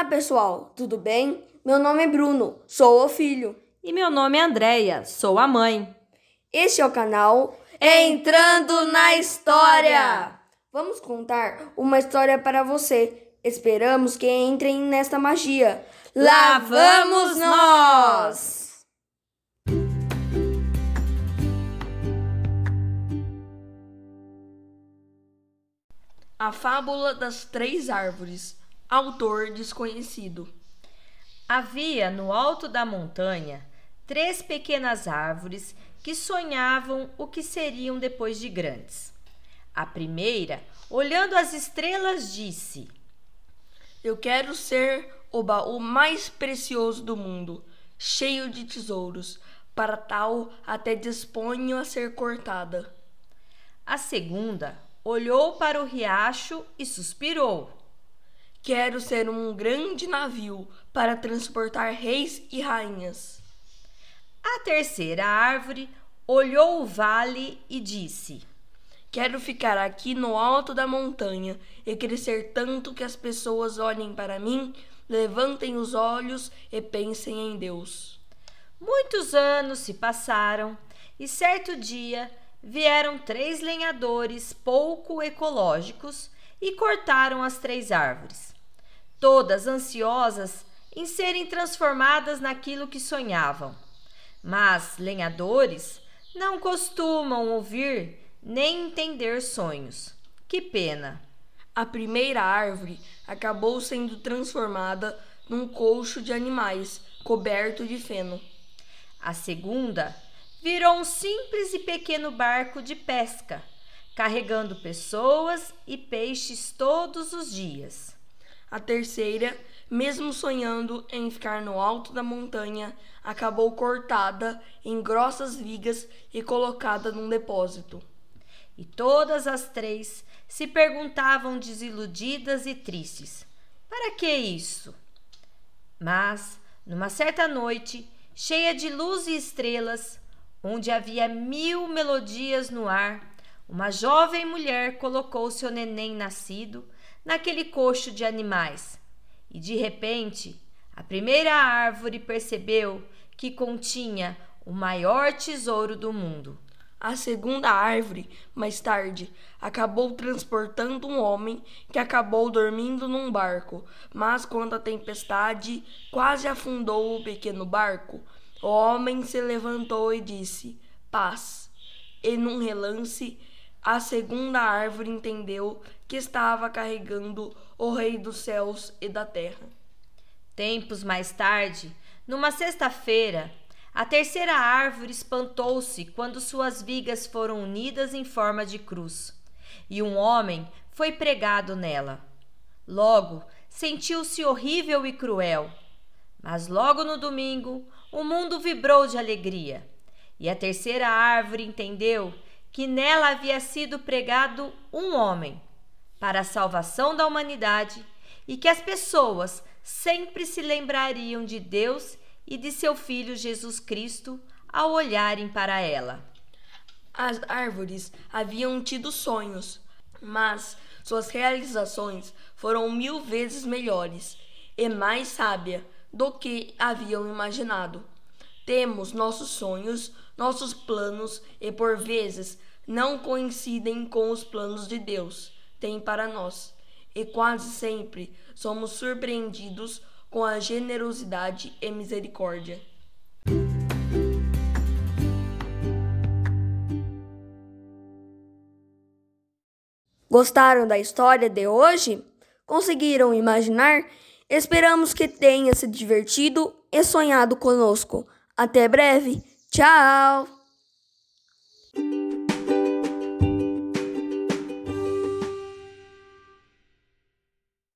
Olá, pessoal, tudo bem? Meu nome é Bruno, sou o filho. E meu nome é Andreia, sou a mãe. Este é o canal Entrando na História. Vamos contar uma história para você. Esperamos que entrem nesta magia. Lá vamos nós! A Fábula das Três Árvores. Autor desconhecido. Havia no alto da montanha três pequenas árvores que sonhavam o que seriam depois de grandes. A primeira, olhando as estrelas, disse: Eu quero ser o baú mais precioso do mundo, cheio de tesouros. Para tal, até disponho a ser cortada. A segunda olhou para o riacho e suspirou. Quero ser um grande navio para transportar reis e rainhas. A terceira árvore olhou o vale e disse: Quero ficar aqui no alto da montanha e crescer tanto que as pessoas olhem para mim, levantem os olhos e pensem em Deus. Muitos anos se passaram e certo dia vieram três lenhadores pouco ecológicos e cortaram as três árvores, todas ansiosas em serem transformadas naquilo que sonhavam. Mas lenhadores não costumam ouvir nem entender sonhos. Que pena! A primeira árvore acabou sendo transformada num colcho de animais coberto de feno. A segunda virou um simples e pequeno barco de pesca, carregando pessoas e peixes todos os dias. A terceira, mesmo sonhando em ficar no alto da montanha, acabou cortada em grossas vigas e colocada num depósito. E todas as três se perguntavam desiludidas e tristes: para que isso? Mas, numa certa noite, cheia de luz e estrelas, onde havia mil melodias no ar, uma jovem mulher colocou seu neném nascido naquele coxo de animais. E de repente, a primeira árvore percebeu que continha o maior tesouro do mundo. A segunda árvore, mais tarde, acabou transportando um homem que acabou dormindo num barco, mas quando a tempestade quase afundou o pequeno barco, o homem se levantou e disse: Paz. E num relance, a segunda árvore entendeu que estava carregando o Rei dos céus e da terra. Tempos mais tarde, numa sexta-feira, a terceira árvore espantou-se quando suas vigas foram unidas em forma de cruz, e um homem foi pregado nela. Logo, sentiu-se horrível e cruel. Mas logo no domingo, o mundo vibrou de alegria, e a terceira árvore entendeu que nela havia sido pregado um homem para a salvação da humanidade e que as pessoas sempre se lembrariam de Deus e de seu Filho Jesus Cristo ao olharem para ela. As árvores haviam tido sonhos, mas suas realizações foram mil vezes melhores e mais sábia do que haviam imaginado. Temos nossos sonhos, nossos planos e por vezes não coincidem com os planos de Deus tem para nós. E quase sempre somos surpreendidos com a generosidade e misericórdia. Gostaram da história de hoje? Conseguiram imaginar? Esperamos que tenha se divertido e sonhado conosco. Até breve. Tchau!